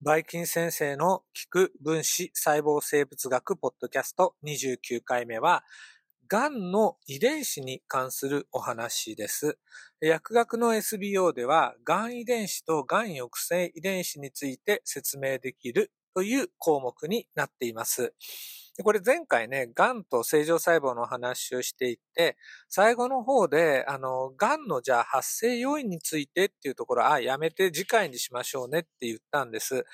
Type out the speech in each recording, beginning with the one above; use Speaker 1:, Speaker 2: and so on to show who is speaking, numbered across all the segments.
Speaker 1: バイキン先生の聞く分子細胞生物学ポッドキャスト29回目は、がんの遺伝子に関するお話です。薬学の SBO では、がん遺伝子とがん抑制遺伝子について説明できるという項目になっています。でこれ前回ね、癌と正常細胞の話をしていって、最後の方で、あの、癌のじゃあ発生要因についてっていうところ、あ、やめて次回にしましょうねって言ったんです。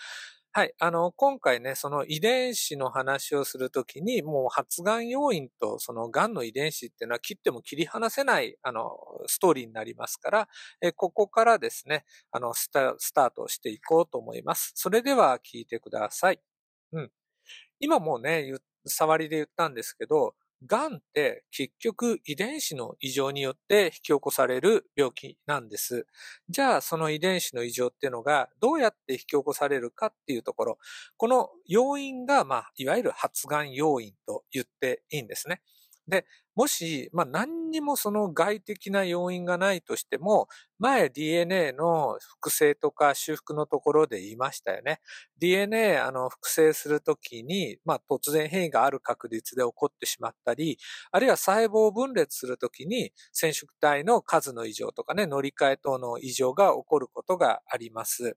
Speaker 1: はい。あの、今回ね、その遺伝子の話をするときに、もう発がん要因とその癌の遺伝子っていうのは切っても切り離せない、あの、ストーリーになりますから、えここからですね、あのスタ、スタートしていこうと思います。それでは聞いてください。うん。今もうね、触りで言ったんですけど、癌って結局遺伝子の異常によって引き起こされる病気なんです。じゃあその遺伝子の異常っていうのがどうやって引き起こされるかっていうところ、この要因がまあいわゆる発がん要因と言っていいんですね。で、もし、まあ何にもその外的な要因がないとしても、前 DNA の複製とか修復のところで言いましたよね。DNA あの複製するときに、まあ突然変異がある確率で起こってしまったり、あるいは細胞分裂するときに染色体の数の異常とかね、乗り換え等の異常が起こることがあります。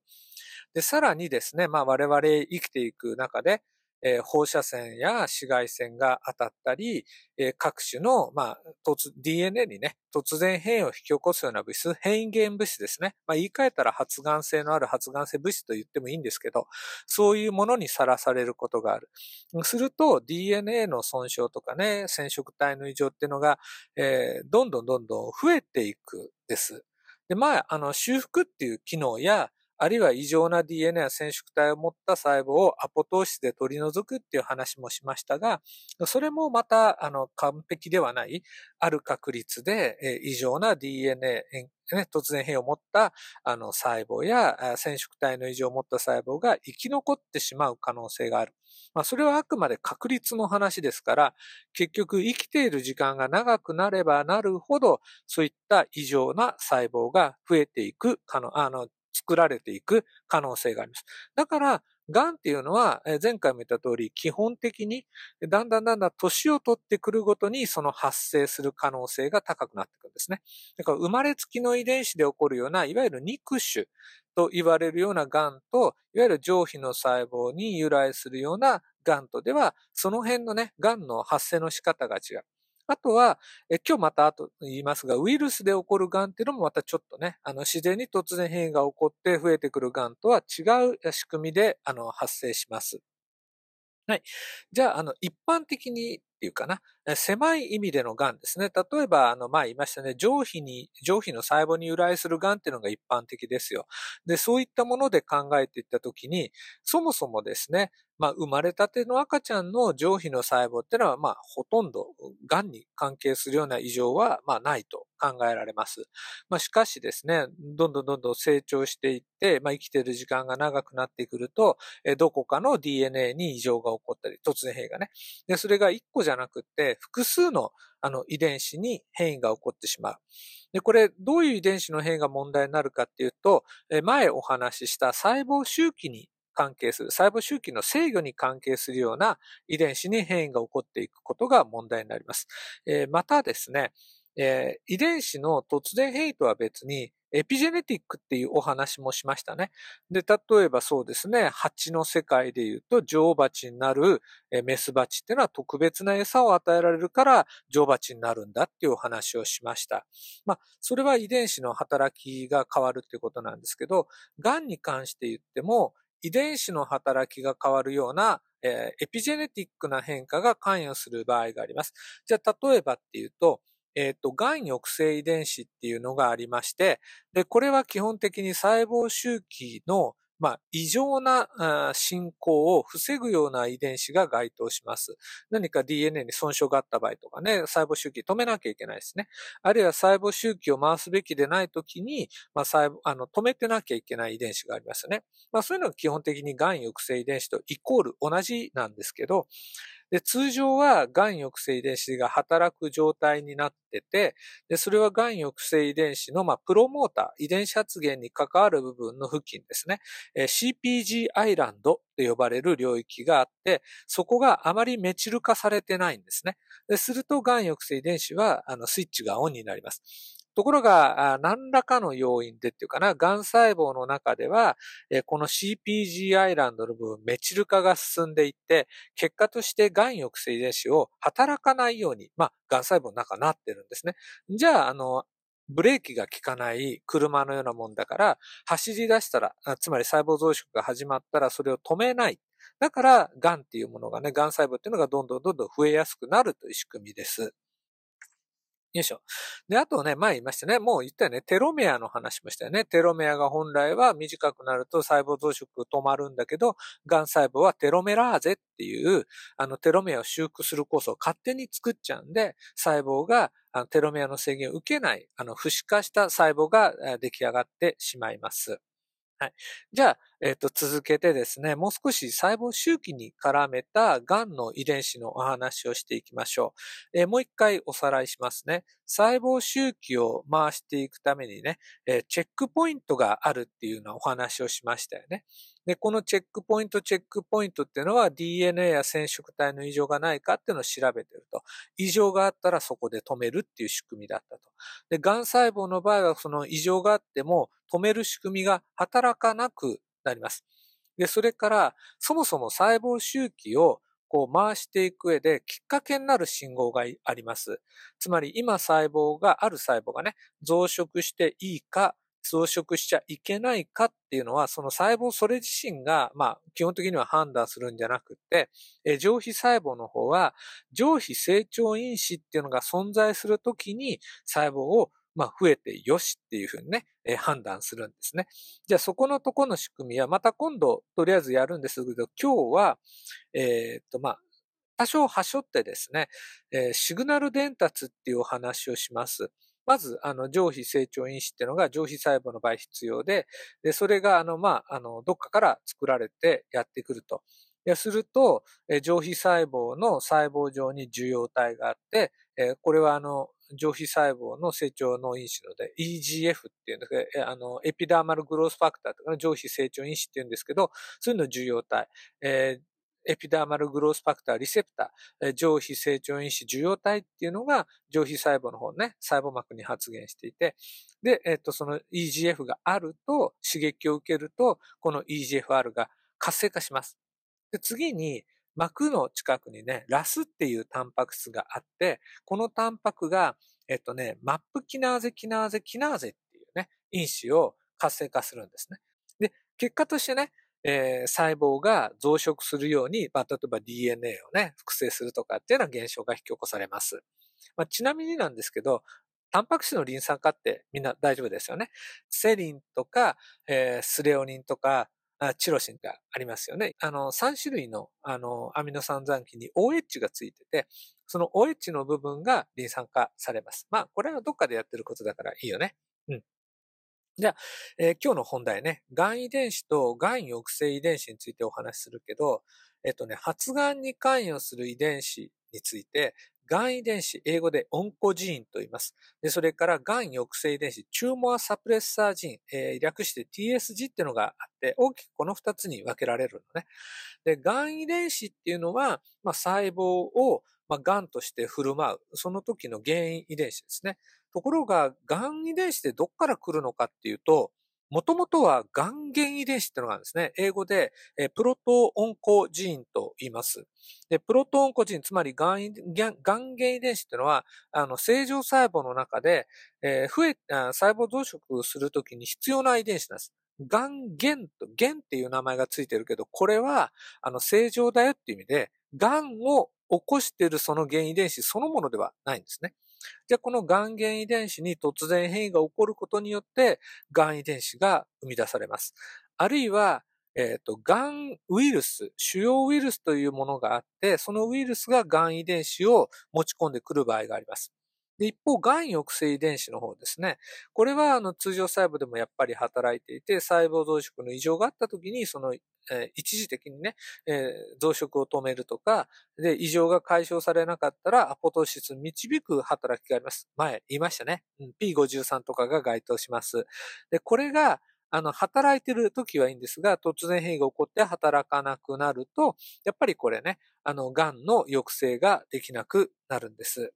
Speaker 1: で、さらにですね、まあ我々生きていく中で、えー、放射線や紫外線が当たったり、えー、各種の、まあ、突、DNA にね、突然変異を引き起こすような物質、変異原物質ですね。まあ、言い換えたら発がん性のある発がん性物質と言ってもいいんですけど、そういうものにさらされることがある。すると、DNA の損傷とかね、染色体の異常っていうのが、えー、どんどんどんどん増えていくです。で、まあ、あの、修復っていう機能や、あるいは異常な DNA や染色体を持った細胞をアポトーシスで取り除くっていう話もしましたが、それもまた、あの、完璧ではない、ある確率で、え異常な DNA、ね、突然変異を持ったあの細胞や染色体の異常を持った細胞が生き残ってしまう可能性がある。まあ、それはあくまで確率の話ですから、結局生きている時間が長くなればなるほど、そういった異常な細胞が増えていく可能、あの、作られていく可能性があります。だから、癌っていうのは、前回も言った通り、基本的に、だんだんだんだん年を取ってくるごとに、その発生する可能性が高くなってくるんですね。だから、生まれつきの遺伝子で起こるような、いわゆる肉種と言われるような癌と、いわゆる上皮の細胞に由来するような癌とでは、その辺のね、癌の発生の仕方が違う。あとは、え今日また後言いますが、ウイルスで起こる癌っていうのもまたちょっとね、あの自然に突然変異が起こって増えてくる癌とは違う仕組みであの発生します。はい。じゃあ、あの、一般的にっていうかな、狭い意味での癌ですね。例えば、あの、まあ言いましたね、上皮に、上皮の細胞に由来する癌っていうのが一般的ですよ。で、そういったもので考えていったときに、そもそもですね、まあ、生まれたての赤ちゃんの上皮の細胞っていうのは、まあ、ほとんど、癌に関係するような異常は、まあ、ないと考えられます。まあ、しかしですね、どんどんどんどん成長していって、まあ、生きている時間が長くなってくると、どこかの DNA に異常が起こったり、突然変異がね。で、それが1個じゃなくて、複数のあの遺伝子に変異が起こってしまう。で、これ、どういう遺伝子の変異が問題になるかっていうと、前お話しした細胞周期に関係する、細胞周期の制御に関係するような遺伝子に変異が起こっていくことが問題になります。えー、またですね、えー、遺伝子の突然変異とは別に、エピジェネティックっていうお話もしましたね。で、例えばそうですね、蜂の世界で言うと、女王蜂になるメス蜂っていうのは特別な餌を与えられるから女王蜂になるんだっていうお話をしました。まあ、それは遺伝子の働きが変わるっていうことなんですけど、癌に関して言っても、遺伝子の働きが変わるような、えー、エピジェネティックな変化が関与する場合があります。じゃあ、例えばっていうと、えっ、ー、と、癌抑制遺伝子っていうのがありまして、で、これは基本的に細胞周期のまあ、異常な進行を防ぐような遺伝子が該当します。何か DNA に損傷があった場合とかね、細胞周期止めなきゃいけないですね。あるいは細胞周期を回すべきでないときに、まあ、細胞、あの、止めてなきゃいけない遺伝子がありますよね。まあ、そういうのが基本的に癌抑制遺伝子とイコール同じなんですけど、で、通常は癌抑制遺伝子が働く状態になってて、で、それは癌抑制遺伝子の、まあ、プロモーター、遺伝子発現に関わる部分の付近ですね、えー、CPG アイランドと呼ばれる領域があって、そこがあまりメチル化されてないんですね。ですると、癌抑制遺伝子は、あの、スイッチがオンになります。ところが、何らかの要因でっていうかな、癌細胞の中では、この CPG アイランドの部分、メチル化が進んでいって、結果として癌抑制遺伝子を働かないように、まあ、癌細胞の中になってるんですね。じゃあ、あの、ブレーキが効かない車のようなもんだから、走り出したら、つまり細胞増殖が始まったらそれを止めない。だから、癌っていうものがね、癌細胞っていうのがどんどんどんどん増えやすくなるという仕組みです。よいしょ。で、あとね、前言いましたね。もう言ったよね。テロメアの話もしたよね。テロメアが本来は短くなると細胞増殖止まるんだけど、癌細胞はテロメラーゼっていう、あのテロメアを修復する酵素を勝手に作っちゃうんで、細胞があのテロメアの制限を受けない、あの、不死化した細胞が出来上がってしまいます。はい。じゃあ、えっ、と、続けてですね、もう少し細胞周期に絡めた癌の遺伝子のお話をしていきましょう。えー、もう一回おさらいしますね。細胞周期を回していくためにね、えー、チェックポイントがあるっていうようなお話をしましたよね。で、このチェックポイント、チェックポイントっていうのは DNA や染色体の異常がないかっていうのを調べてると。異常があったらそこで止めるっていう仕組みだったと。で、癌細胞の場合はその異常があっても止める仕組みが働かなくなります。で、それから、そもそも細胞周期をこう回していく上できっかけになる信号があります。つまり今細胞が、ある細胞がね、増殖していいか、増殖しちゃいけないかっていうのは、その細胞それ自身が、まあ、基本的には判断するんじゃなくて、え上皮細胞の方は、上皮成長因子っていうのが存在するときに、細胞をまあ、増えてよしっていうふうにね、えー、判断するんですね。じゃあ、そこのとこの仕組みは、また今度、とりあえずやるんですけど、今日は、えー、っと、まあ、多少端折ってですね、えー、シグナル伝達っていうお話をします。まず、あの、上皮成長因子っていうのが上皮細胞の場合必要で、で、それが、あの、まあ、あの、どっかから作られてやってくると。すると、上皮細胞の細胞上に受容体があって、これはあの、上皮細胞の成長の因子ので EGF っていうんですけど、あの、エピダーマルグロースファクターとかの上皮成長因子っていうんですけど、そういうの重要体、えー、エピダーマルグロースファクター、リセプター、上皮成長因子受容体っていうのが上皮細胞の方ね、細胞膜に発現していて、で、えっ、と、その EGF があると、刺激を受けると、この EGFR が活性化します。で、次に、膜の近くにね、ラスっていうタンパク質があって、このタンパクが、えっとね、マップキナーゼ、キナーゼ、キナーゼっていうね、因子を活性化するんですね。で、結果としてね、えー、細胞が増殖するように、まあ、例えば DNA をね、複製するとかっていうような現象が引き起こされます。まあ、ちなみになんですけど、タンパク質のリン酸化ってみんな大丈夫ですよね。セリンとか、えー、スレオニンとか、チロシンがありますよね。あの、3種類の、あの、アミノ酸残機に OH がついてて、その OH の部分がリン酸化されます。まあ、これはどっかでやってることだからいいよね。うん。じゃあ、えー、今日の本題ね、癌遺伝子と癌抑制遺伝子についてお話しするけど、えっとね、発がんに関与する遺伝子について、癌遺伝子、英語でオンコジーンと言います。で、それから癌抑制遺伝子、チューモアサプレッサージーン、えー、略して TSG っていうのがあって、大きくこの二つに分けられるのね。で、癌遺伝子っていうのは、まあ、細胞を、まあ、癌として振る舞う、その時の原因遺伝子ですね。ところが、癌遺伝子ってどっから来るのかっていうと、もともとは癌原遺伝子ってのがあるんですね。英語で、えプロトオンコジーンと言います。で、プロトオンコジーン、つまり癌原遺伝子ってのは、あの、正常細胞の中で、えー、増え、細胞増殖するときに必要な遺伝子なんです。癌原と、原っていう名前がついてるけど、これは、あの、正常だよっていう意味で、癌を起こしているその原遺伝子そのものではないんですね。じゃあこの癌原遺伝子に突然変異が起こることによって、癌遺伝子が生み出されます。あるいは、えっ、ー、と、癌ウイルス、主要ウイルスというものがあって、そのウイルスが癌遺伝子を持ち込んでくる場合があります。で一方、癌抑制遺伝子の方ですね。これはあの通常細胞でもやっぱり働いていて、細胞増殖の異常があった時に、そのえー、一時的にね、えー、増殖を止めるとか、で、異常が解消されなかったら、アポトシスに導く働きがあります。前言いましたね。うん、P53 とかが該当します。で、これが、あの、働いてる時はいいんですが、突然変異が起こって働かなくなると、やっぱりこれね、あの、癌の抑制ができなくなるんです。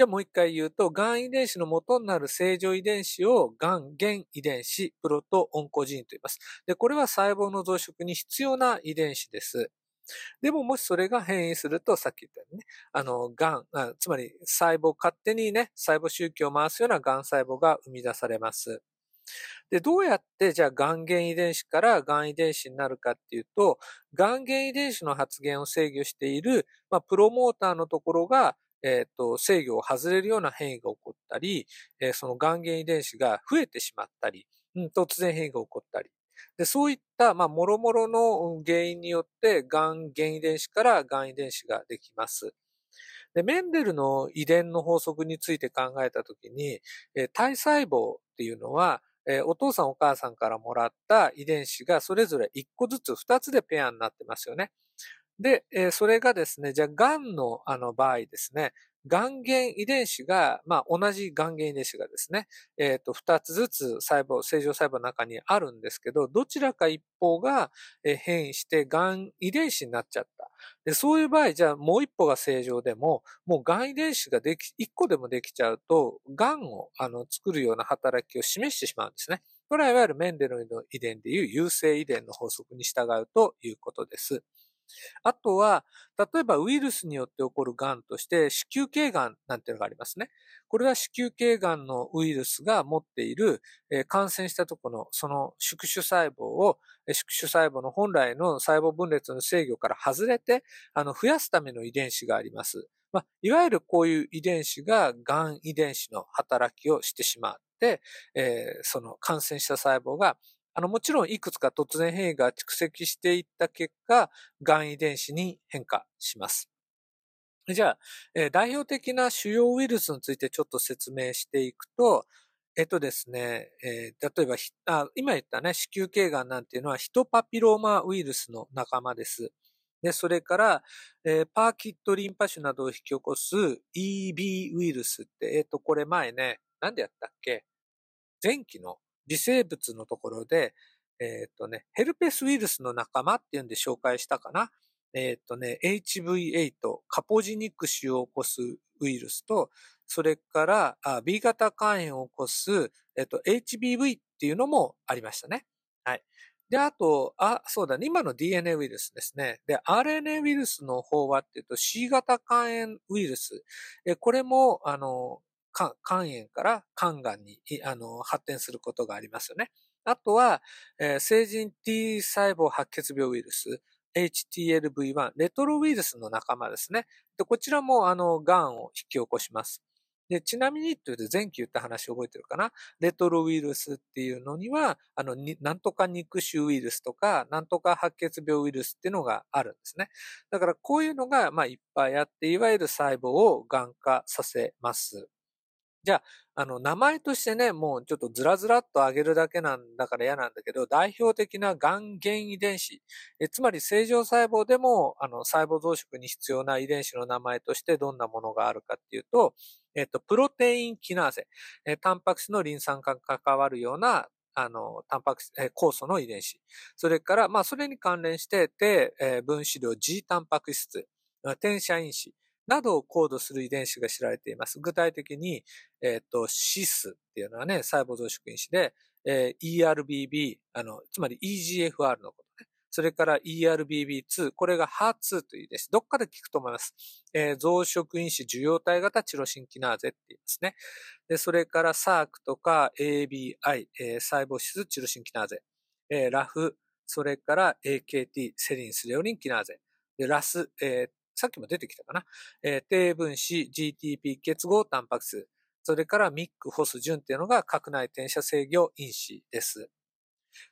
Speaker 1: じゃあもう一回言うと、癌遺伝子の元になる正常遺伝子を癌原遺伝子、プロトオンコジーンと言います。で、これは細胞の増殖に必要な遺伝子です。でももしそれが変異すると、さっき言ったようにね、あの、癌、つまり細胞勝手にね、細胞周期を回すような癌細胞が生み出されます。で、どうやってじゃあ癌原遺伝子から癌遺伝子になるかっていうと、癌原遺伝子の発現を制御している、まあ、プロモーターのところが、えっ、ー、と、制御を外れるような変異が起こったり、えー、その癌原遺伝子が増えてしまったり、うん、突然変異が起こったり。で、そういった、まあ、もろもろの原因によって、癌原遺伝子から癌遺伝子ができます。で、メンデルの遺伝の法則について考えたときに、えー、体細胞っていうのは、えー、お父さんお母さんからもらった遺伝子がそれぞれ1個ずつ2つでペアになってますよね。で、えー、それがですね、じゃあ、癌のあの場合ですね、癌原遺伝子が、まあ、同じ癌原遺伝子がですね、えっ、ー、と、二つずつ細胞、正常細胞の中にあるんですけど、どちらか一方が変異して癌遺伝子になっちゃった。で、そういう場合、じゃあもう一方が正常でも、もう癌遺伝子ができ、一個でもできちゃうと、癌をあの作るような働きを示してしまうんですね。これはいわゆるメンデルの遺伝でいう優性遺伝の法則に従うということです。あとは、例えばウイルスによって起こる癌として、子宮頸癌なんていうのがありますね。これは子宮頸癌のウイルスが持っている、えー、感染したところのその宿主細胞を、宿主細胞の本来の細胞分裂の制御から外れて、あの、増やすための遺伝子があります。まあ、いわゆるこういう遺伝子が癌遺伝子の働きをしてしまって、えー、その感染した細胞があの、もちろんいくつか突然変異が蓄積していった結果、癌遺伝子に変化します。じゃあ、えー、代表的な主要ウイルスについてちょっと説明していくと、えっとですね、えー、例えばあ、今言ったね、子宮頸がんなんていうのはヒトパピローマウイルスの仲間です。で、それから、えー、パーキットリンパ腫などを引き起こす EB ウイルスって、えっ、と、これ前ね、なんでやったっけ？前期の微生物のところで、えっ、とね、ヘルペスウイルスの仲間っていうんで紹介したかな。えっ、とね、HV8、カポジニクシを起こすウイルスと、それからあ B 型肝炎を起こす、えっ、と、HBV っていうのもありましたね。はい。で、あと、あ、そうだね、今の DNA ウイルスですね。で、RNA ウイルスの方はっていうと C 型肝炎ウイルス。えこれも、あの、肝炎から肝がんにあの発展することがありますよね。あとは、えー、成人 T 細胞白血病ウイルス、HTLV1、レトロウイルスの仲間ですね。でこちらも、あの、癌を引き起こします。で、ちなみにというと前期言った話覚えてるかな？レトロウイルスっていうのには、あの、なんとか肉腫ウイルスとか、なんとか白血病ウイルスっていうのがあるんですね。だからこういうのが、まあ、いっぱいあって、いわゆる細胞を癌化させます。じゃあ、あの、名前としてね、もうちょっとずらずらっと上げるだけなんだから嫌なんだけど、代表的な癌原遺伝子、えつまり正常細胞でも、あの、細胞増殖に必要な遺伝子の名前としてどんなものがあるかっていうと、えっと、プロテインキナーゼ、えタンパク質のリン酸化が関わるようなあの、タンパク質、え酵素の遺伝子。それから、まあ、それに関連して低、え分子量 G タンパク質、転写因子。などをコードする遺伝子が知られています。具体的に、えっ、ー、と、シスっていうのはね、細胞増殖因子で、えー、ERBB、あの、つまり EGFR のことね。それから ERBB2、これが HER2 というです。どっかで聞くと思います。えー、増殖因子受容体型チロシンキナーゼって言いますね。で、それから SARC とか ABI、えー、細胞質チロシンキナーゼ、えー、RAF、それから AKT、セリンスレオリンキナーゼ、で、RAS、えー、さっきも出てきたかな。えー、低分子 GTP 結合タンパク質。それからミック、フォス、純っていうのが核内転写制御因子です。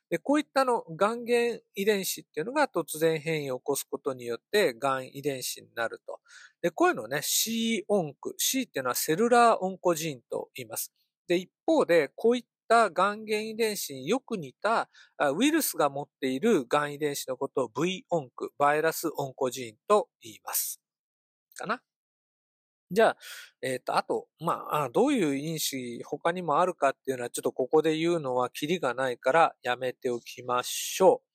Speaker 1: で、こういったの、癌原遺伝子っていうのが突然変異を起こすことによって、癌遺伝子になると。で、こういうのをね、C オンク。C っていうのはセルラーオンコジーンと言います。で、一方で、こういったがん原遺伝子によく似たウイルスが持っているがん遺伝子のことを V オンク、バイラスオンコジーンと言います。かな？じゃあ、えーっと、あと、まあ、どういう因子他にもあるかっていうのはちょっとここで言うのはキリがないからやめておきましょう。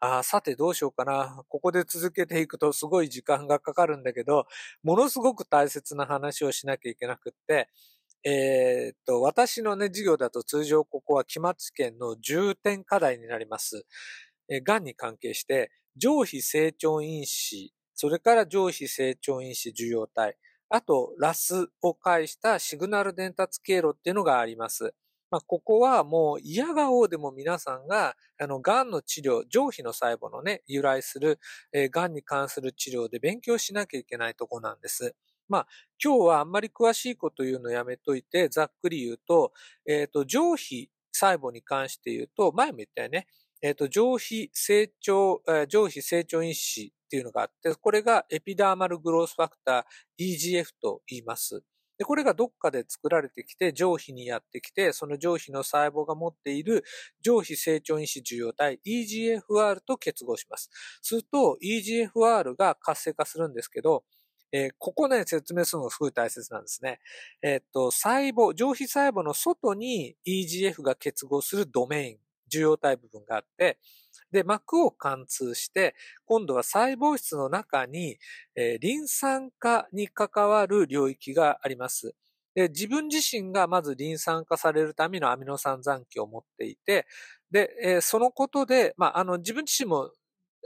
Speaker 1: あさてどうしようかな。ここで続けていくとすごい時間がかかるんだけど、ものすごく大切な話をしなきゃいけなくって、えー、っと、私のね、授業だと通常ここは期末試験の重点課題になります。えー、癌に関係して、上皮成長因子、それから上皮成長因子受容体、あと、ラスを介したシグナル伝達経路っていうのがあります。まあ、ここはもう嫌がおうでも皆さんが、あの、癌の治療、上皮の細胞のね、由来する、えー、癌に関する治療で勉強しなきゃいけないとこなんです。まあ、今日はあんまり詳しいこと言うのやめといて、ざっくり言うと、えっ、ー、と、上皮細胞に関して言うと、前も言ったよね。えっ、ー、と、上皮成長、上皮成長因子っていうのがあって、これがエピダーマルグロースファクター EGF と言います。で、これがどっかで作られてきて、上皮にやってきて、その上皮の細胞が持っている上皮成長因子受容体 EGFR と結合します。すると EGFR が活性化するんですけど、えー、ここね、説明するのがすごい大切なんですね。えー、っと、細胞、上皮細胞の外に EGF が結合するドメイン、受容体部分があって、で、膜を貫通して、今度は細胞質の中に、えー、リン酸化に関わる領域があります。で、自分自身がまずリン酸化されるためのアミノ酸残機を持っていて、で、えー、そのことで、まあ、あの、自分自身も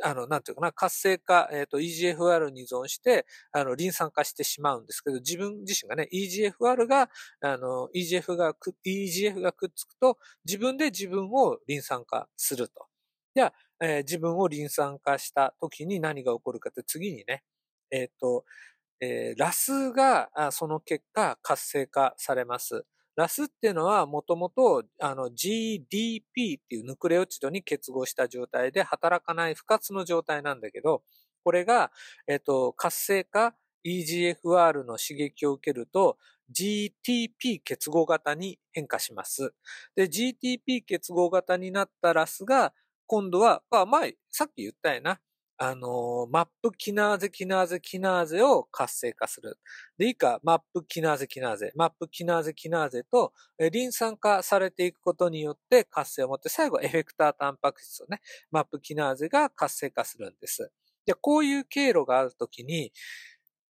Speaker 1: あの、なんていうかな、活性化、えっ、ー、と、EGFR に依存して、あの、リン酸化してしまうんですけど、自分自身がね、EGFR が、あの、EGF がく、EGF がくっつくと、自分で自分をリン酸化すると。じゃあ、え、自分をリン酸化した時に何が起こるかって次にね、えっ、ー、と、えー、ラスがその結果活性化されます。ラスっていうのはもともとあの GDP っていうヌクレオチドに結合した状態で働かない不活の状態なんだけど、これが、えっ、と、活性化 EGFR の刺激を受けると GTP 結合型に変化します。で、GTP 結合型になったラスが今度は、まあ前、さっき言ったやな。あの、マップキナーゼキナーゼキナーゼを活性化する。で、以下、マップキナーゼキナーゼ、マップキナーゼキナーゼと、えリン酸化されていくことによって活性を持って、最後エフェクタータンパク質をね、マップキナーゼが活性化するんです。で、こういう経路があるときに、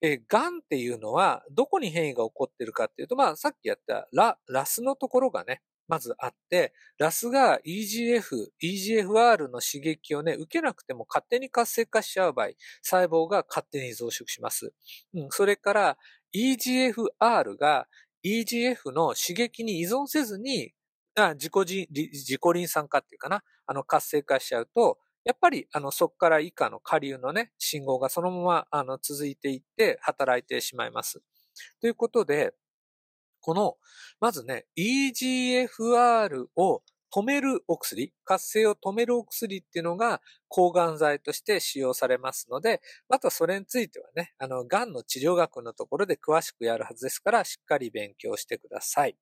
Speaker 1: え、ガンっていうのは、どこに変異が起こってるかっていうと、まあ、さっきやったラ、ラスのところがね、まずあって、ラスが EGF、EGFR の刺激をね、受けなくても勝手に活性化しちゃう場合、細胞が勝手に増殖します。うん、それから EGFR が EGF の刺激に依存せずに、あ自己自己リン酸化っていうかな、あの活性化しちゃうと、やっぱり、あの、そこから以下の下流のね、信号がそのまま、あの、続いていって働いてしまいます。ということで、この、まずね、EGFR を止めるお薬、活性を止めるお薬っていうのが抗がん剤として使用されますので、またそれについてはね、あの、癌の治療学のところで詳しくやるはずですから、しっかり勉強してください。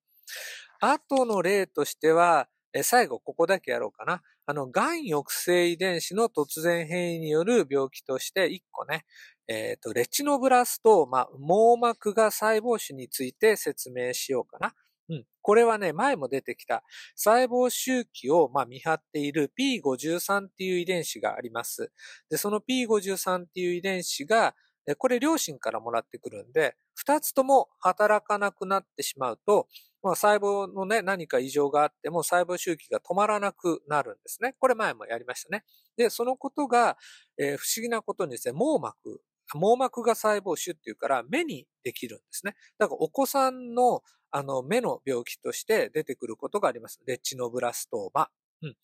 Speaker 1: あとの例としては、え最後ここだけやろうかな。あの、癌抑制遺伝子の突然変異による病気として1個ね、えっ、ー、と、レチノブラストーマ、網膜が細胞種について説明しようかな。うん。これはね、前も出てきた細胞周期を、まあ、見張っている P53 っていう遺伝子があります。で、その P53 っていう遺伝子が、これ両親からもらってくるんで、二つとも働かなくなってしまうと、まあ、細胞のね、何か異常があっても細胞周期が止まらなくなるんですね。これ前もやりましたね。で、そのことが、えー、不思議なことにですね、網膜網膜が細胞腫っていうから目にできるんですね。だからお子さんのあの目の病気として出てくることがあります。レチノブラストーマ。うん。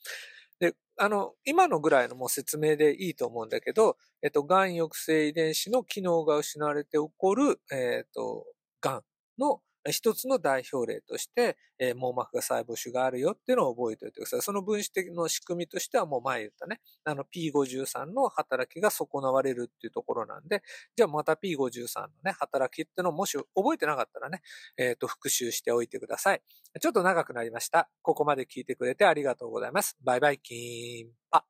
Speaker 1: あの、今のぐらいのもう説明でいいと思うんだけど、えっと、癌抑制遺伝子の機能が失われて起こる、えっと、癌の一つの代表例として、えー、網膜が細胞腫があるよっていうのを覚えておいてください。その分子的の仕組みとしてはもう前言ったね、あの P53 の働きが損なわれるっていうところなんで、じゃあまた P53 のね、働きっていうのをもし覚えてなかったらね、えっ、ー、と、復習しておいてください。ちょっと長くなりました。ここまで聞いてくれてありがとうございます。バイバイキーンパ。